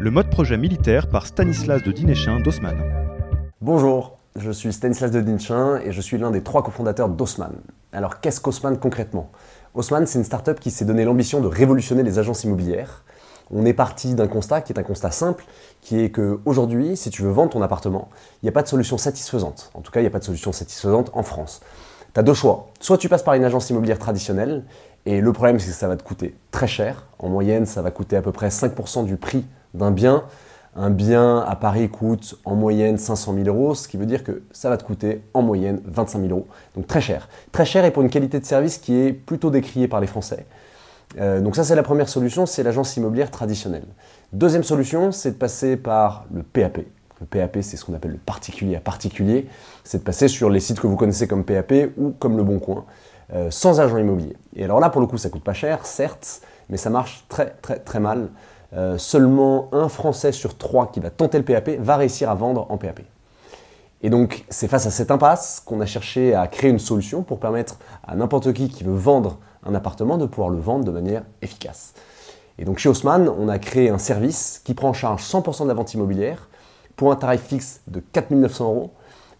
Le mode projet militaire par Stanislas de Dinéchin d'Haussmann. Bonjour, je suis Stanislas de Dinéchin et je suis l'un des trois cofondateurs d'Haussmann. Alors qu'est-ce qu'Haussmann concrètement? Haussmann, c'est une startup qui s'est donné l'ambition de révolutionner les agences immobilières. On est parti d'un constat qui est un constat simple, qui est qu'aujourd'hui, si tu veux vendre ton appartement, il n'y a pas de solution satisfaisante. En tout cas, il n'y a pas de solution satisfaisante en France. Tu as deux choix. Soit tu passes par une agence immobilière traditionnelle, et le problème c'est que ça va te coûter très cher. En moyenne, ça va coûter à peu près 5% du prix d'un bien. Un bien à Paris coûte en moyenne 500 000 euros, ce qui veut dire que ça va te coûter en moyenne 25 000 euros. Donc très cher. Très cher et pour une qualité de service qui est plutôt décriée par les Français. Euh, donc ça c'est la première solution, c'est l'agence immobilière traditionnelle. Deuxième solution, c'est de passer par le PAP. Le PAP, c'est ce qu'on appelle le particulier à particulier. C'est de passer sur les sites que vous connaissez comme PAP ou comme Le Bon Coin, euh, sans agent immobilier. Et alors là, pour le coup, ça coûte pas cher, certes, mais ça marche très très très mal. Euh, seulement un Français sur trois qui va tenter le PAP va réussir à vendre en PAP. Et donc, c'est face à cette impasse qu'on a cherché à créer une solution pour permettre à n'importe qui qui veut vendre un appartement de pouvoir le vendre de manière efficace. Et donc, chez Haussmann, on a créé un service qui prend en charge 100% de la vente immobilière pour un tarif fixe de 4 900 euros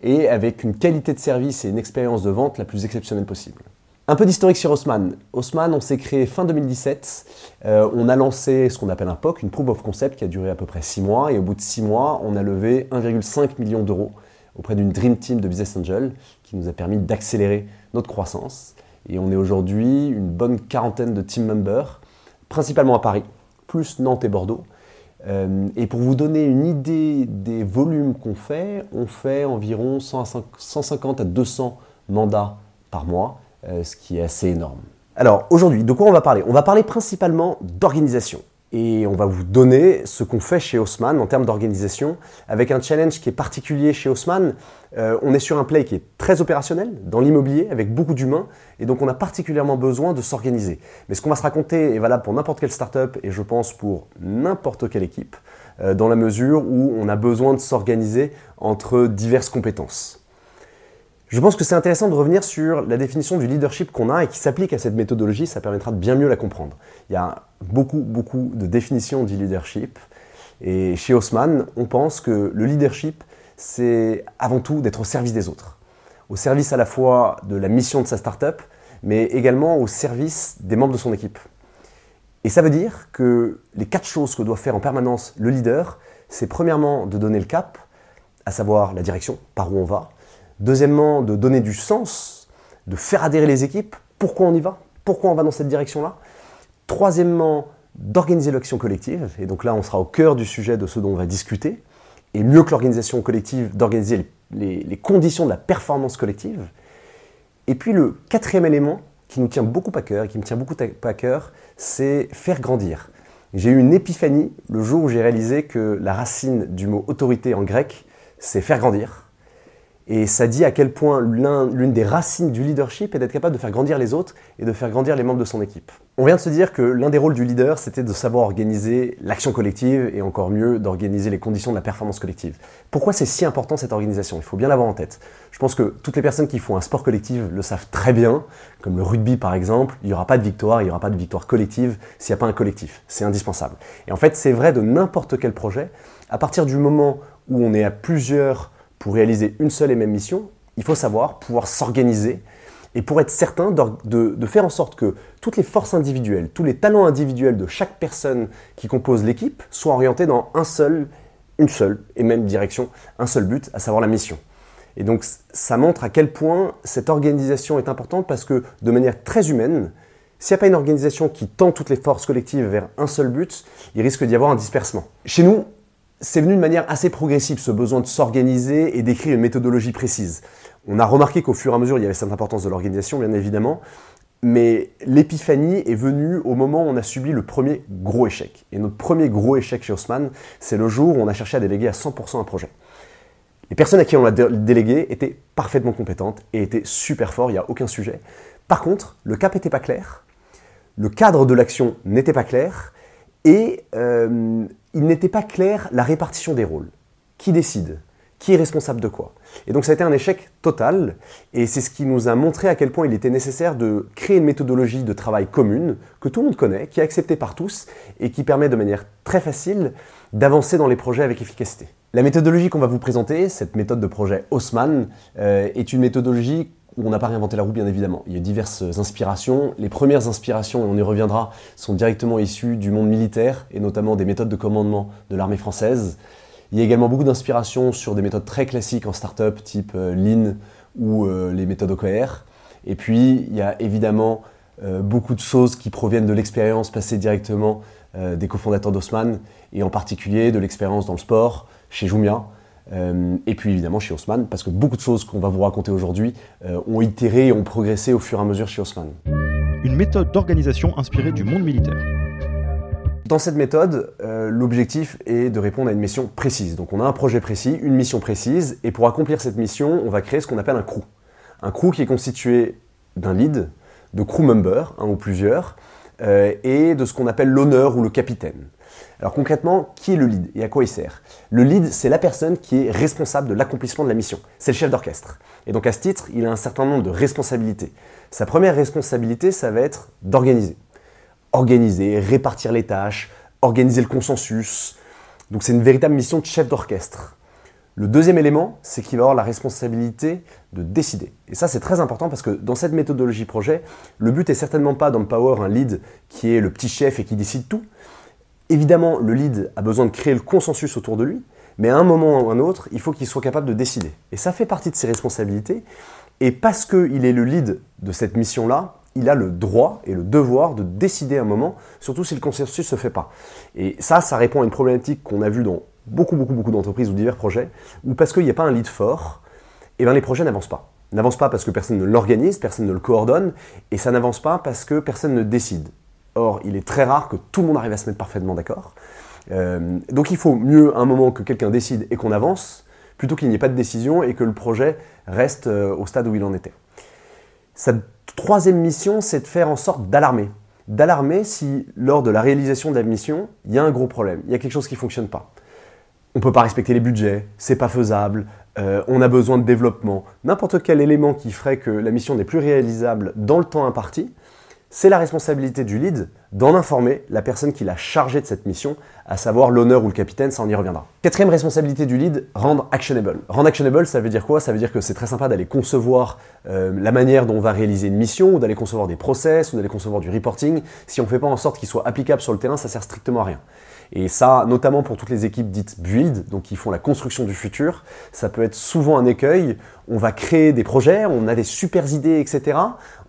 et avec une qualité de service et une expérience de vente la plus exceptionnelle possible. Un peu d'historique sur Haussmann. Haussmann, on s'est créé fin 2017. Euh, on a lancé ce qu'on appelle un POC, une Proof of Concept qui a duré à peu près 6 mois. Et au bout de 6 mois, on a levé 1,5 million d'euros auprès d'une Dream Team de Business Angel qui nous a permis d'accélérer notre croissance. Et on est aujourd'hui une bonne quarantaine de team members, principalement à Paris, plus Nantes et Bordeaux. Euh, et pour vous donner une idée des volumes qu'on fait, on fait environ 150 à 200 mandats par mois ce qui est assez énorme. Alors aujourd'hui, de quoi on va parler? On va parler principalement d'organisation. Et on va vous donner ce qu'on fait chez Haussmann en termes d'organisation, avec un challenge qui est particulier chez Haussmann. Euh, on est sur un play qui est très opérationnel, dans l'immobilier, avec beaucoup d'humains, et donc on a particulièrement besoin de s'organiser. Mais ce qu'on va se raconter est valable pour n'importe quelle startup, et je pense pour n'importe quelle équipe, euh, dans la mesure où on a besoin de s'organiser entre diverses compétences. Je pense que c'est intéressant de revenir sur la définition du leadership qu'on a et qui s'applique à cette méthodologie, ça permettra de bien mieux la comprendre. Il y a beaucoup, beaucoup de définitions du leadership. Et chez Haussmann, on pense que le leadership, c'est avant tout d'être au service des autres. Au service à la fois de la mission de sa startup, mais également au service des membres de son équipe. Et ça veut dire que les quatre choses que doit faire en permanence le leader, c'est premièrement de donner le cap, à savoir la direction, par où on va. Deuxièmement, de donner du sens, de faire adhérer les équipes. Pourquoi on y va? Pourquoi on va dans cette direction-là? Troisièmement, d'organiser l'action collective. Et donc là, on sera au cœur du sujet de ce dont on va discuter. Et mieux que l'organisation collective, d'organiser les, conditions de la performance collective. Et puis le quatrième élément qui nous tient beaucoup à cœur et qui me tient beaucoup à cœur, c'est faire grandir. J'ai eu une épiphanie le jour où j'ai réalisé que la racine du mot autorité en grec, c'est faire grandir. Et ça dit à quel point l'une des racines du leadership est d'être capable de faire grandir les autres et de faire grandir les membres de son équipe. On vient de se dire que l'un des rôles du leader, c'était de savoir organiser l'action collective et encore mieux d'organiser les conditions de la performance collective. Pourquoi c'est si important cette organisation? Il faut bien l'avoir en tête. Je pense que toutes les personnes qui font un sport collectif le savent très bien, comme le rugby par exemple, il n'y aura pas de victoire, il n'y aura pas de victoire collective s'il n'y a pas un collectif. C'est indispensable. Et en fait, c'est vrai de n'importe quel projet. À partir du moment où on est à plusieurs pour réaliser une seule et même mission, il faut savoir pouvoir s'organiser et pour être certain de, faire en sorte que toutes les forces individuelles, tous les talents individuels de chaque personne qui compose l'équipe soient orientés dans un seul, une seule et même direction, un seul but, à savoir la mission. Et donc ça montre à quel point cette organisation est importante parce que de manière très humaine, s'il n'y a pas une organisation qui tend toutes les forces collectives vers un seul but, il risque d'y avoir un dispersement. Chez nous, c'est venu de manière assez progressive, ce besoin de s'organiser et d'écrire une méthodologie précise. On a remarqué qu'au fur et à mesure, il y avait cette importance de l'organisation, bien évidemment, mais l'épiphanie est venue au moment où on a subi le premier gros échec. Et notre premier gros échec chez Haussmann, c'est le jour où on a cherché à déléguer à 100% un projet. Les personnes à qui on l'a délégué étaient parfaitement compétentes et étaient super forts, il n'y a aucun sujet. Par contre, le cap n'était pas clair, le cadre de l'action n'était pas clair, et euh, il n'était pas clair la répartition des rôles. Qui décide? Qui est responsable de quoi? Et donc ça a été un échec total, et c'est ce qui nous a montré à quel point il était nécessaire de créer une méthodologie de travail commune, que tout le monde connaît, qui est acceptée par tous, et qui permet de manière très facile d'avancer dans les projets avec efficacité. La méthodologie qu'on va vous présenter, cette méthode de projet Haussmann, euh, est une méthodologie où on n'a pas réinventé la roue bien évidemment. Il y a diverses inspirations. Les premières inspirations, et on y reviendra, sont directement issues du monde militaire, et notamment des méthodes de commandement de l'armée française. Il y a également beaucoup d'inspiration sur des méthodes très classiques en startup, type euh, Lean ou euh, les méthodes OKR. Et puis, il y a évidemment euh, beaucoup de choses qui proviennent de l'expérience passée directement des cofondateurs d'Osman, et en particulier de l'expérience dans le sport, chez Jumia, et puis évidemment chez Haussmann, parce que beaucoup de choses qu'on va vous raconter aujourd'hui ont itéré et ont progressé au fur et à mesure chez Haussmann. Une méthode d'organisation inspirée du monde militaire. Dans cette méthode, euh, l'objectif est de répondre à une mission précise. Donc on a un projet précis, une mission précise, et pour accomplir cette mission, on va créer ce qu'on appelle un crew. Un crew qui est constitué d'un lead, de crew member, un ou plusieurs, euh, et de ce qu'on appelle l'honneur ou le capitaine. Alors concrètement, qui est le lead et à quoi il sert? Le lead, c'est la personne qui est responsable de l'accomplissement de la mission. C'est le chef d'orchestre. Et donc à ce titre, il a un certain nombre de responsabilités. Sa première responsabilité, ça va être d'organiser organiser, répartir les tâches, organiser le consensus. Donc c'est une véritable mission de chef d'orchestre. Le deuxième élément, c'est qu'il va avoir la responsabilité de décider. Et ça, c'est très important parce que dans cette méthodologie projet, le but est certainement pas d'empower un lead qui est le petit chef et qui décide tout. Évidemment, le lead a besoin de créer le consensus autour de lui, mais à un moment ou à un autre, il faut qu'il soit capable de décider. Et ça fait partie de ses responsabilités. Et parce qu'il est le lead de cette mission-là, il a le droit et le devoir de décider un moment, surtout si le consensus ne se fait pas. Et ça, ça répond à une problématique qu'on a vue dans beaucoup, beaucoup, beaucoup d'entreprises ou divers projets, où parce qu'il n'y a pas un lead fort, eh bien les projets n'avancent pas. N'avancent pas parce que personne ne l'organise, personne ne le coordonne, et ça n'avance pas parce que personne ne décide. Or, il est très rare que tout le monde arrive à se mettre parfaitement d'accord. Euh, donc il faut mieux un moment que quelqu'un décide et qu'on avance, plutôt qu'il n'y ait pas de décision et que le projet reste euh, au stade où il en était. Ça Troisième mission, c'est de faire en sorte d'alarmer. D'alarmer si, lors de la réalisation de la mission, il y a un gros problème, il y a quelque chose qui ne fonctionne pas. On ne peut pas respecter les budgets, c'est pas faisable, euh, on a besoin de développement. N'importe quel élément qui ferait que la mission n'est plus réalisable dans le temps imparti, c'est la responsabilité du lead d'en informer la personne qui l'a chargé de cette mission, à savoir l'honneur ou le capitaine, ça on y reviendra. Quatrième responsabilité du lead, rendre actionable. Rendre actionable, ça veut dire quoi? Ça veut dire que c'est très sympa d'aller concevoir euh, la manière dont on va réaliser une mission, ou d'aller concevoir des process, ou d'aller concevoir du reporting. Si on ne fait pas en sorte qu'il soit applicable sur le terrain, ça sert strictement à rien. Et ça, notamment pour toutes les équipes dites build, donc qui font la construction du futur, ça peut être souvent un écueil. On va créer des projets, on a des super idées, etc.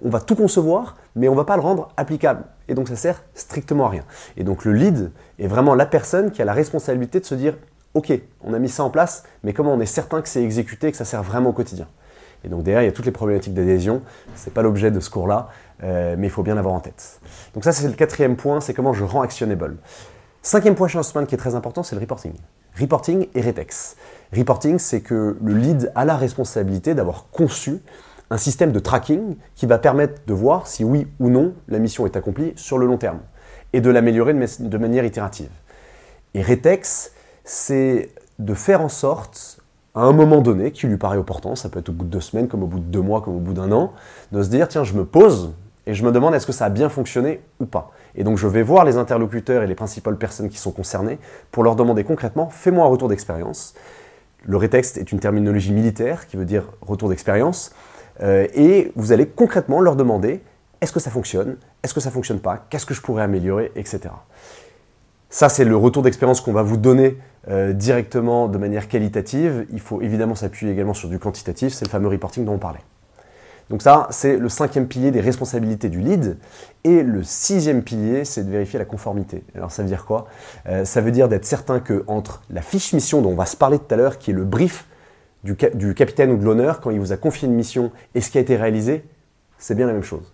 On va tout concevoir, mais on va pas le rendre applicable. Et donc ça sert strictement à rien. Et donc le lead est vraiment la personne qui a la responsabilité de se dire, ok, on a mis ça en place, mais comment on est certain que c'est exécuté et que ça sert vraiment au quotidien? Et donc derrière, il y a toutes les problématiques d'adhésion. Ce n'est pas l'objet de ce cours-là, euh, mais il faut bien l'avoir en tête. Donc ça, c'est le quatrième point, c'est comment je rends actionable. Cinquième point chez qui est très important, c'est le reporting. Reporting et Retex. Reporting, c'est que le lead a la responsabilité d'avoir conçu un système de tracking qui va permettre de voir si oui ou non la mission est accomplie sur le long terme et de l'améliorer de manière itérative. Et Retex, c'est de faire en sorte, à un moment donné, qui lui paraît opportun, ça peut être au bout de deux semaines, comme au bout de deux mois, comme au bout d'un an, de se dire, tiens, je me pose et je me demande est-ce que ça a bien fonctionné ou pas? Et donc je vais voir les interlocuteurs et les principales personnes qui sont concernées pour leur demander concrètement, fais-moi un retour d'expérience. Le rétexte est une terminologie militaire qui veut dire retour d'expérience. Euh, et vous allez concrètement leur demander est-ce que ça fonctionne? Est-ce que ça ne fonctionne pas? Qu'est-ce que je pourrais améliorer Etc. Ça, c'est le retour d'expérience qu'on va vous donner euh, directement de manière qualitative. Il faut évidemment s'appuyer également sur du quantitatif, c'est le fameux reporting dont on parlait. Donc ça, c'est le cinquième pilier des responsabilités du lead. Et le sixième pilier, c'est de vérifier la conformité. Alors ça veut dire quoi? Euh, Ça veut dire d'être certain que entre la fiche mission dont on va se parler tout à l'heure, qui est le brief du, capitaine ou de l'honneur, quand il vous a confié une mission, et ce qui a été réalisé, c'est bien la même chose.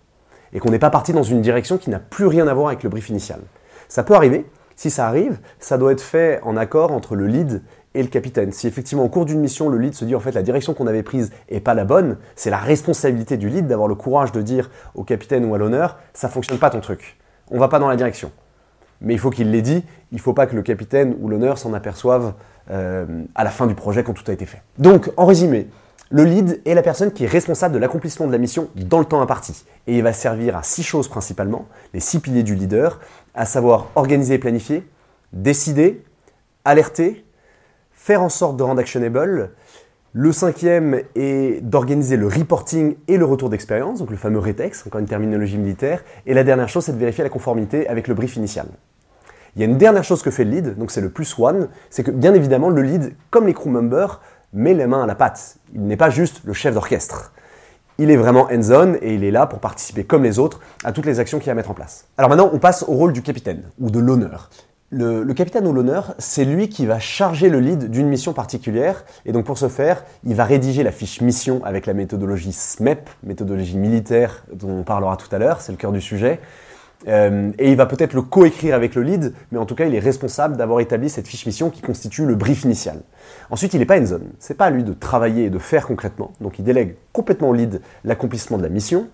Et qu'on n'est pas parti dans une direction qui n'a plus rien à voir avec le brief initial. Ça peut arriver. Si ça arrive, ça doit être fait en accord entre le lead et le capitaine. Si effectivement au cours d'une mission, le lead se dit en fait la direction qu'on avait prise est pas la bonne, c'est la responsabilité du lead d'avoir le courage de dire au capitaine ou à l'honneur, ça fonctionne pas ton truc. On va pas dans la direction. Mais il faut qu'il l'ait dit, il faut pas que le capitaine ou l'honneur s'en aperçoive euh, à la fin du projet quand tout a été fait. Donc, en résumé, le lead est la personne qui est responsable de l'accomplissement de la mission dans le temps imparti. Et il va servir à six choses principalement, les six piliers du leader, à savoir organiser et planifier, décider, alerter, faire en sorte de rendre actionable. Le cinquième est d'organiser le reporting et le retour d'expérience, donc le fameux RETEX, encore une terminologie militaire. Et la dernière chose, c'est de vérifier la conformité avec le brief initial. Il y a une dernière chose que fait le lead, donc c'est le plus one, c'est que bien évidemment le lead, comme les crew members, met les mains à la pâte. Il n'est pas juste le chef d'orchestre. Il est vraiment hands-on et il est là pour participer comme les autres à toutes les actions qu'il y a mettre en place. Alors maintenant, on passe au rôle du capitaine ou de l'honneur. Le, capitaine ou l'honneur, c'est lui qui va charger le lead d'une mission particulière. Et donc pour ce faire, il va rédiger la fiche mission avec la méthodologie SMEP, méthodologie militaire dont on parlera tout à l'heure, c'est le cœur du sujet. Euh, et il va peut-être le coécrire avec le lead, mais en tout cas, il est responsable d'avoir établi cette fiche mission qui constitue le brief initial. Ensuite, il n'est pas en zone. C'est pas à lui de travailler et de faire concrètement. Donc, il délègue complètement au lead l'accomplissement de la mission.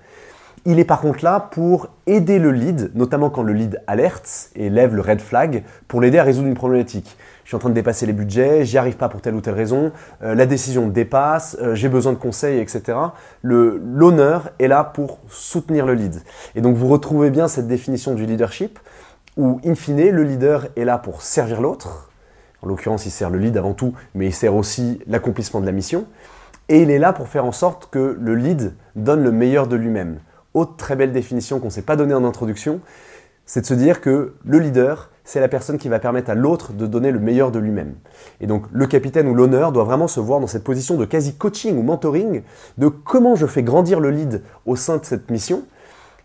Il est par contre là pour aider le lead, notamment quand le lead alerte et lève le red flag, pour l'aider à résoudre une problématique je suis en train de dépasser les budgets, j'y arrive pas pour telle ou telle raison, euh, la décision dépasse, euh, j'ai besoin de conseils, etc. L'honneur est là pour soutenir le lead. Et donc vous retrouvez bien cette définition du leadership où, in fine, le leader est là pour servir l'autre. En l'occurrence, il sert le lead avant tout, mais il sert aussi l'accomplissement de la mission. Et il est là pour faire en sorte que le lead donne le meilleur de lui-même. Autre très belle définition qu'on ne s'est pas donnée en introduction, c'est de se dire que le leader, c'est la personne qui va permettre à l'autre de donner le meilleur de lui-même. Et donc le capitaine ou l'honneur doit vraiment se voir dans cette position de quasi coaching ou mentoring de comment je fais grandir le lead au sein de cette mission.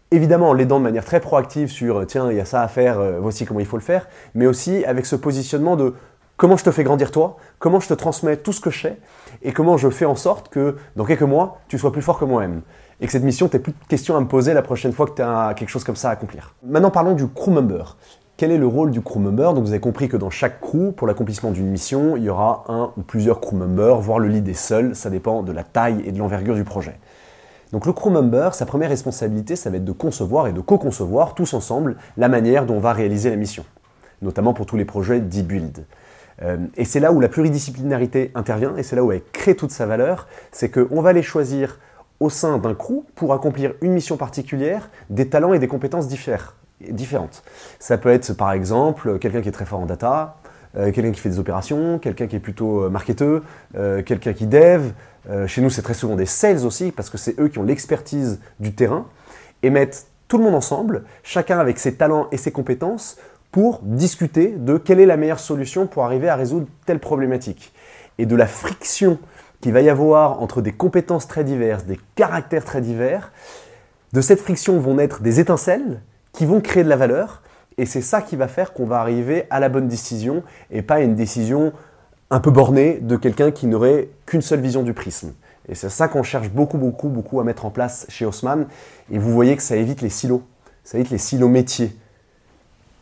Évidemment en l'aidant de manière très proactive sur tiens, il y a ça à faire, euh, voici comment il faut le faire, mais aussi avec ce positionnement de comment je te fais grandir toi, comment je te transmets tout ce que je sais et comment je fais en sorte que dans quelques mois, tu sois plus fort que moi-même et que cette mission, tu plus de questions à me poser la prochaine fois que tu as quelque chose comme ça à accomplir. Maintenant, parlons du crew member. Quel est le rôle du crew member? Donc vous avez compris que dans chaque crew, pour l'accomplissement d'une mission, il y aura un ou plusieurs crew members, voire le lead est seul, ça dépend de la taille et de l'envergure du projet. Donc le crew member, sa première responsabilité, ça va être de concevoir et de co-concevoir tous ensemble la manière dont on va réaliser la mission, notamment pour tous les projets d'e-build. Euh, et c'est là où la pluridisciplinarité intervient, et c'est là où elle crée toute sa valeur, c'est qu'on va les choisir au sein d'un crew pour accomplir une mission particulière, des talents et des compétences différentes. Ça peut être par exemple quelqu'un qui est très fort en data, euh, quelqu'un qui fait des opérations, quelqu'un qui est plutôt euh, marketeur, quelqu'un qui dev. chez nous, c'est très souvent des sales aussi, parce que c'est eux qui ont l'expertise du terrain, et mettre tout le monde ensemble, chacun avec ses talents et ses compétences, pour discuter de quelle est la meilleure solution pour arriver à résoudre telle problématique. Et de la friction qu'il va y avoir entre des compétences très diverses, des caractères très divers, de cette friction vont naître des étincelles qui vont créer de la valeur. Et c'est ça qui va faire qu'on va arriver à la bonne décision et pas à une décision un peu bornée de quelqu'un qui n'aurait qu'une seule vision du prisme. Et c'est ça qu'on cherche beaucoup, beaucoup, beaucoup à mettre en place chez Haussmann. Et vous voyez que ça évite les silos. Ça évite les silos métiers.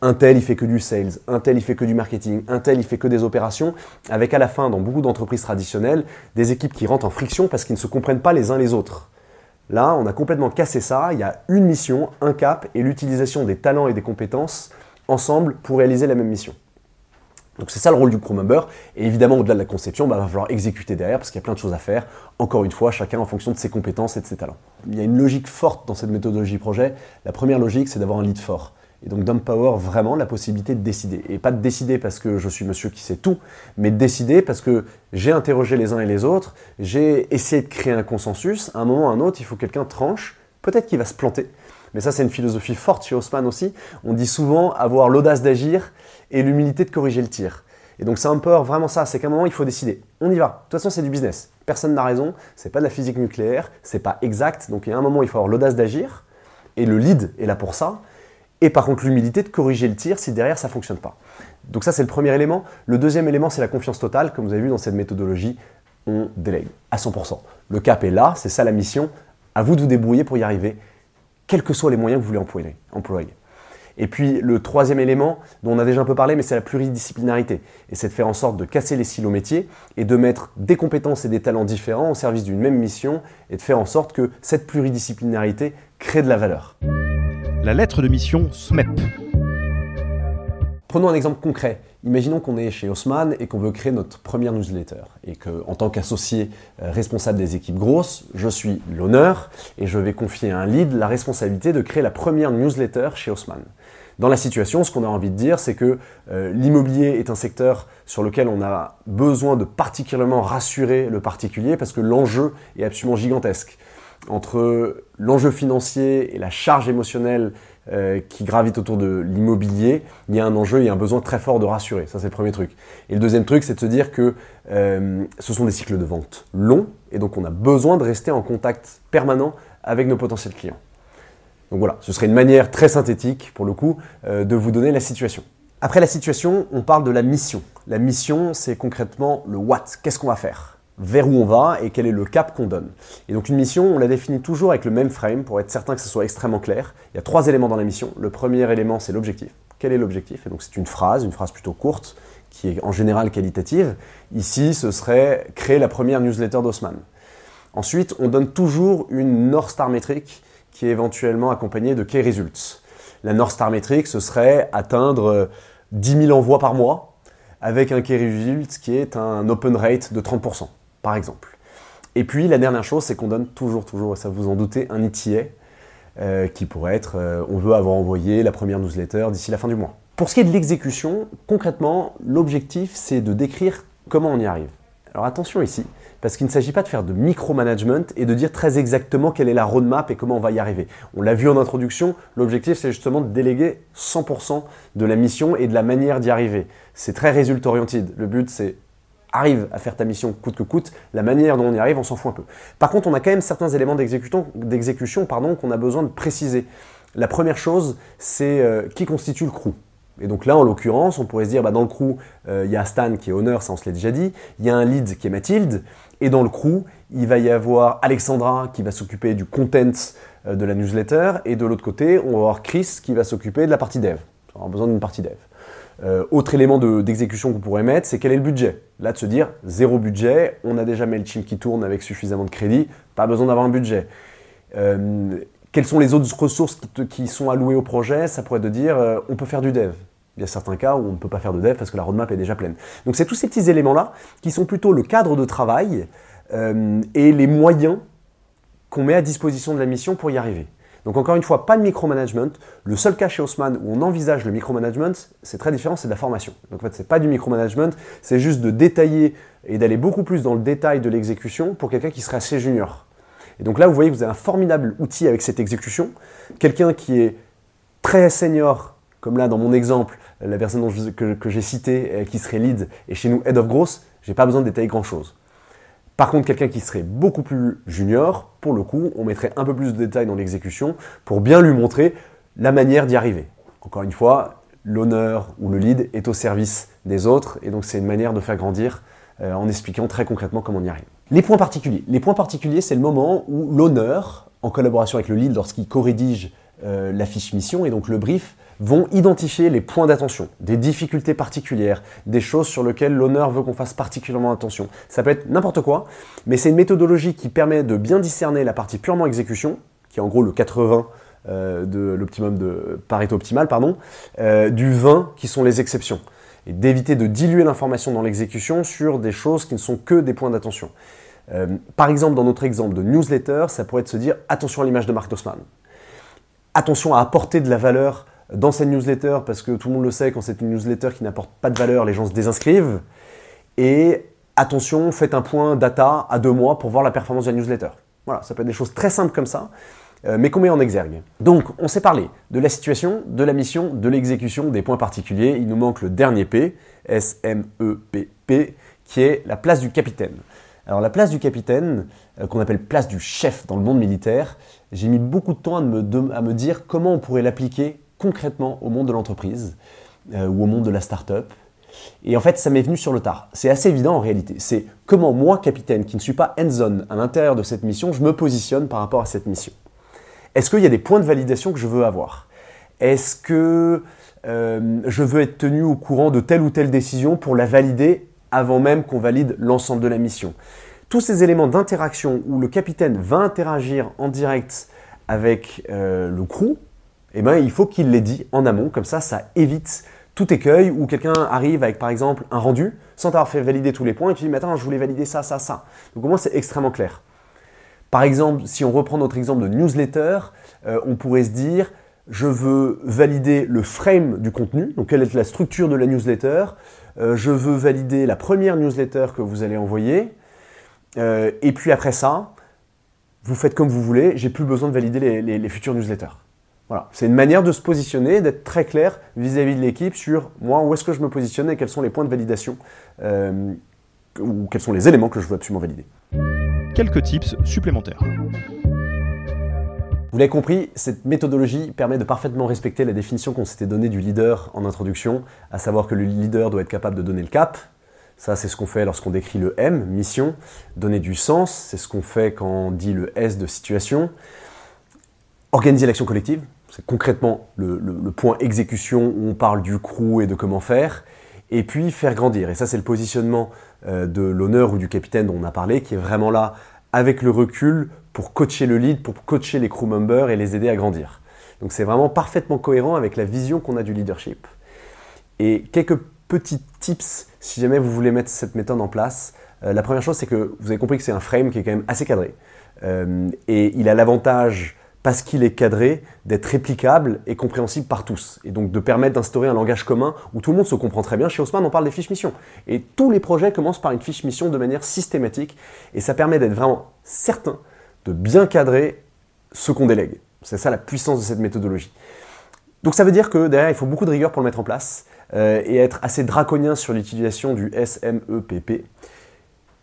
Un tel, il fait que du sales, un tel, il fait que du marketing, un tel, il fait que des opérations, avec à la fin, dans beaucoup d'entreprises traditionnelles, des équipes qui rentrent en friction parce qu'ils ne se comprennent pas les uns les autres. Là, on a complètement cassé ça, il y a une mission, un cap et l'utilisation des talents et des compétences ensemble pour réaliser la même mission. Donc c'est ça le rôle du crew member. Et évidemment, au-delà de la conception, bah, il va falloir exécuter derrière parce qu'il y a plein de choses à faire. Encore une fois, chacun en fonction de ses compétences et de ses talents. Il y a une logique forte dans cette méthodologie projet. La première logique, c'est d'avoir un lead fort. Et donc d'empower vraiment la possibilité de décider. Et pas de décider parce que je suis monsieur qui sait tout, mais de décider parce que j'ai interrogé les uns et les autres, j'ai essayé de créer un consensus. À un moment ou à un autre, il faut que quelqu'un tranche. Peut-être qu'il va se planter. Mais ça, c'est une philosophie forte chez Haussmann aussi. On dit souvent avoir l'audace d'agir et l'humilité de corriger le tir. Et donc ça empower vraiment ça, c'est qu'à un moment, il faut décider. On y va. De toute façon, c'est du business. Personne n'a raison, c'est pas de la physique nucléaire, c'est pas exact. Donc il y a un moment, il faut avoir l'audace d'agir. Et le lead est là pour ça. Et par contre, l'humilité de corriger le tir si derrière ça ne fonctionne pas. Donc ça, c'est le premier élément. Le deuxième élément, c'est la confiance totale. Comme vous avez vu dans cette méthodologie, on délègue à 100%. Le cap est là, c'est ça la mission. À vous de vous débrouiller pour y arriver, quels que soient les moyens que vous voulez employer. Et puis le troisième élément, dont on a déjà un peu parlé, mais c'est la pluridisciplinarité. Et c'est de faire en sorte de casser les silos métiers et de mettre des compétences et des talents différents au service d'une même mission et de faire en sorte que cette pluridisciplinarité crée de la valeur la lettre de mission SMEP. Prenons un exemple concret Imaginons qu'on est chez Haussmann et qu'on veut créer notre première newsletter et que, en tant qu'associé euh, responsable des équipes grosses, je suis l'honneur et je vais confier à un lead la responsabilité de créer la première newsletter chez Haussmann. Dans la situation, ce qu'on a envie de dire, c'est que euh, l'immobilier est un secteur sur lequel on a besoin de particulièrement rassurer le particulier parce que l'enjeu est absolument gigantesque. Entre l'enjeu financier et la charge émotionnelle euh, qui gravite autour de l'immobilier, il y a un enjeu, il y a un besoin très fort de rassurer. Ça, c'est le premier truc. Et le deuxième truc, c'est de se dire que euh, ce sont des cycles de vente longs, et donc on a besoin de rester en contact permanent avec nos potentiels clients. Donc voilà, ce serait une manière très synthétique, pour le coup, euh, de vous donner la situation. Après la situation, on parle de la mission. La mission, c'est concrètement le what. Qu'est-ce qu'on va faire? Vers où on va et quel est le cap qu'on donne. Et donc une mission, on la définit toujours avec le même frame pour être certain que ce soit extrêmement clair. Il y a trois éléments dans la mission. Le premier élément, c'est l'objectif. Quel est l'objectif? Et donc c'est une phrase, une phrase plutôt courte, qui est en général qualitative. Ici, ce serait créer la première newsletter d'Osman. Ensuite, on donne toujours une North Star métrique qui est éventuellement accompagnée de Key Results. La North Star métrique, ce serait atteindre 10 000 envois par mois avec un Key Result qui est un open rate de 30% par exemple. Et puis la dernière chose, c'est qu'on donne toujours, toujours, ça vous en doutez, un ETA euh, qui pourrait être euh, on veut avoir envoyé la première newsletter d'ici la fin du mois. Pour ce qui est de l'exécution, concrètement, l'objectif c'est de décrire comment on y arrive. Alors attention ici, parce qu'il ne s'agit pas de faire de micromanagement et de dire très exactement quelle est la roadmap et comment on va y arriver. On l'a vu en introduction, l'objectif c'est justement de déléguer 100% de la mission et de la manière d'y arriver. C'est très résultat orienté. Le but c'est arrive à faire ta mission coûte que coûte, la manière dont on y arrive, on s'en fout un peu. Par contre, on a quand même certains éléments d'exécution qu'on a besoin de préciser. La première chose, c'est euh, qui constitue le crew. Et donc là, en l'occurrence, on pourrait se dire, bah, dans le crew, euh, il y a Stan qui est honneur, ça on se l'a déjà dit, il y a un lead qui est Mathilde, et dans le crew, il va y avoir Alexandra qui va s'occuper du content euh, de la newsletter, et de l'autre côté, on va avoir Chris qui va s'occuper de la partie dev. On aura besoin d'une partie dev. Euh, autre élément d'exécution qu'on pourrait mettre, c'est quel est le budget? Là, de se dire, zéro budget, on a déjà MailChimp qui tourne avec suffisamment de crédit, pas besoin d'avoir un budget. Euh, quelles sont les autres ressources qui, sont allouées au projet? Ça pourrait être de dire, euh, on peut faire du dev. Il y a certains cas où on ne peut pas faire de dev parce que la roadmap est déjà pleine. Donc c'est tous ces petits éléments-là qui sont plutôt le cadre de travail et les moyens qu'on met à disposition de la mission pour y arriver. Donc encore une fois, pas de micromanagement. Le seul cas chez Haussmann où on envisage le micromanagement, c'est très différent, c'est de la formation. Donc en fait, c'est pas du micromanagement, c'est juste de détailler et d'aller beaucoup plus dans le détail de l'exécution pour quelqu'un qui serait assez junior. Et donc là, vous voyez vous avez un formidable outil avec cette exécution. Quelqu'un qui est très senior, comme là dans mon exemple, la personne que, j'ai citée, qui serait lead, et chez nous head of growth, j'ai pas besoin de détailler grand chose. Par contre, quelqu'un qui serait beaucoup plus junior, pour le coup, on mettrait un peu plus de détails dans l'exécution pour bien lui montrer la manière d'y arriver. Encore une fois, l'honneur ou le lead est au service des autres et donc c'est une manière de faire grandir euh, en expliquant très concrètement comment on y arrive. Les points particuliers. Les points particuliers, c'est le moment où l'honneur, en collaboration avec le lead lorsqu'il co-rédige euh, la fiche mission et donc le brief, vont identifier les points d'attention, des difficultés particulières, des choses sur lesquelles l'honneur veut qu'on fasse particulièrement attention. Ça peut être n'importe quoi, mais c'est une méthodologie qui permet de bien discerner la partie purement exécution, qui est en gros le 80 euh, de l'optimum de Pareto optimal, pardon, euh, du 20 qui sont les exceptions, et d'éviter de diluer l'information dans l'exécution sur des choses qui ne sont que des points d'attention. Euh, par exemple, dans notre exemple de newsletter, ça pourrait être se dire attention à l'image de Mark Dossman. Attention à apporter de la valeur dans cette newsletter, parce que tout le monde le sait, quand c'est une newsletter qui n'apporte pas de valeur, les gens se désinscrivent. Et attention, faites un point data à deux mois pour voir la performance de la newsletter. Voilà, ça peut être des choses très simples comme ça, euh, mais qu'on met en exergue. Donc, on s'est parlé de la situation, de la mission, de l'exécution, des points particuliers. Il nous manque le dernier P, S-M-E-P-P, qui est la place du capitaine. Alors, la place du capitaine, euh, qu'on appelle place du chef dans le monde militaire, j'ai mis beaucoup de temps à me, à me dire comment on pourrait l'appliquer concrètement au monde de l'entreprise euh, ou au monde de la start-up. Et en fait, ça m'est venu sur le tard. C'est assez évident en réalité. C'est comment moi, capitaine, qui ne suis pas hands-on à l'intérieur de cette mission, je me positionne par rapport à cette mission. Est-ce qu'il y a des points de validation que je veux avoir? Est-ce que euh, je veux être tenu au courant de telle ou telle décision pour la valider avant même qu'on valide l'ensemble de la mission? Tous ces éléments d'interaction où le capitaine va interagir en direct avec euh, le crew, eh ben, il faut qu'il l'ait dit en amont, comme ça, ça évite tout écueil où quelqu'un arrive avec par exemple un rendu sans avoir fait valider tous les points et tu dis je voulais valider ça, ça, ça. Donc au moins c'est extrêmement clair. Par exemple, si on reprend notre exemple de newsletter, euh, on pourrait se dire je veux valider le frame du contenu, donc quelle est la structure de la newsletter, euh, je veux valider la première newsletter que vous allez envoyer, euh, et puis après ça, vous faites comme vous voulez, j'ai plus besoin de valider les, futures newsletters. Voilà, c'est une manière de se positionner, d'être très clair vis-à-vis de l'équipe sur moi, où est-ce que je me positionne et quels sont les points de validation, euh, ou quels sont les éléments que je veux absolument valider. Quelques tips supplémentaires. Vous l'avez compris, cette méthodologie permet de parfaitement respecter la définition qu'on s'était donnée du leader en introduction, à savoir que le leader doit être capable de donner le cap. Ça, c'est ce qu'on fait lorsqu'on décrit le M, mission. Donner du sens, c'est ce qu'on fait quand on dit le S de situation. Organiser l'action collective, c'est concrètement le, point exécution où on parle du crew et de comment faire. Et puis faire grandir. Et ça, c'est le positionnement euh, de l'honneur ou du capitaine dont on a parlé, qui est vraiment là avec le recul pour coacher le lead, pour coacher les crew members et les aider à grandir. Donc c'est vraiment parfaitement cohérent avec la vision qu'on a du leadership. Et quelques petits tips si jamais vous voulez mettre cette méthode en place. Euh, la première chose, c'est que vous avez compris que c'est un frame qui est quand même assez cadré. Euh, et il a l'avantage parce qu'il est cadré, d'être réplicable et compréhensible par tous. Et donc de permettre d'instaurer un langage commun où tout le monde se comprend très bien. Chez Haussmann, on parle des fiches mission. Et tous les projets commencent par une fiche mission de manière systématique. Et ça permet d'être vraiment certain de bien cadrer ce qu'on délègue. C'est ça la puissance de cette méthodologie. Donc ça veut dire que derrière, il faut beaucoup de rigueur pour le mettre en place euh, et être assez draconien sur l'utilisation du SMEPP.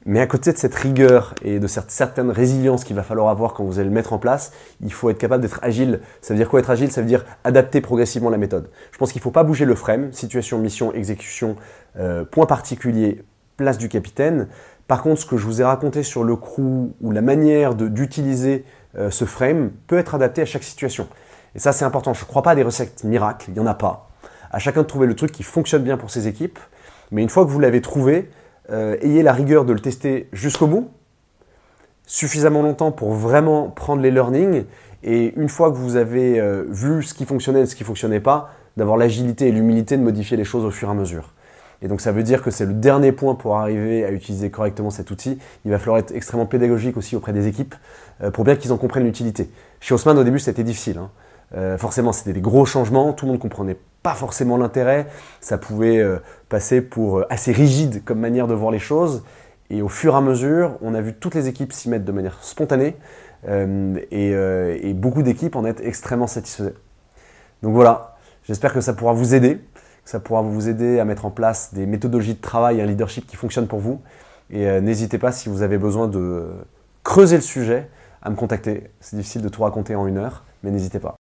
Mais à côté de cette rigueur et de cette certaine résilience qu'il va falloir avoir quand vous allez le mettre en place, il faut être capable d'être agile. Ça veut dire quoi être agile? Ça veut dire adapter progressivement la méthode. Je pense qu'il ne faut pas bouger le frame, situation, mission, exécution, euh, point particulier, place du capitaine. Par contre, ce que je vous ai raconté sur le crew ou la manière d'utiliser euh, ce frame peut être adapté à chaque situation. Et ça, c'est important. Je ne crois pas à des recettes miracles, il n'y en a pas. À chacun de trouver le truc qui fonctionne bien pour ses équipes. Mais une fois que vous l'avez trouvé, euh, ayez la rigueur de le tester jusqu'au bout, suffisamment longtemps pour vraiment prendre les learnings. Et une fois que vous avez euh, vu ce qui fonctionnait et ce qui ne fonctionnait pas, d'avoir l'agilité et l'humilité de modifier les choses au fur et à mesure. Et donc ça veut dire que c'est le dernier point pour arriver à utiliser correctement cet outil. Il va falloir être extrêmement pédagogique aussi auprès des équipes euh, pour bien qu'ils en comprennent l'utilité. Chez Haussmann au début c'était difficile. Hein. forcément c'était des gros changements, tout le monde comprenait pas forcément l'intérêt. Ça pouvait passer pour euh, assez rigide comme manière de voir les choses. Et au fur et à mesure, on a vu toutes les équipes s'y mettre de manière spontanée. Euh, et, beaucoup d'équipes en être extrêmement satisfaites. Donc voilà, j'espère que ça pourra vous aider, que ça pourra vous aider à mettre en place des méthodologies de travail et un leadership qui fonctionnent pour vous. Et n'hésitez pas si vous avez besoin de creuser le sujet à me contacter. C'est difficile de tout raconter en une heure, mais n'hésitez pas.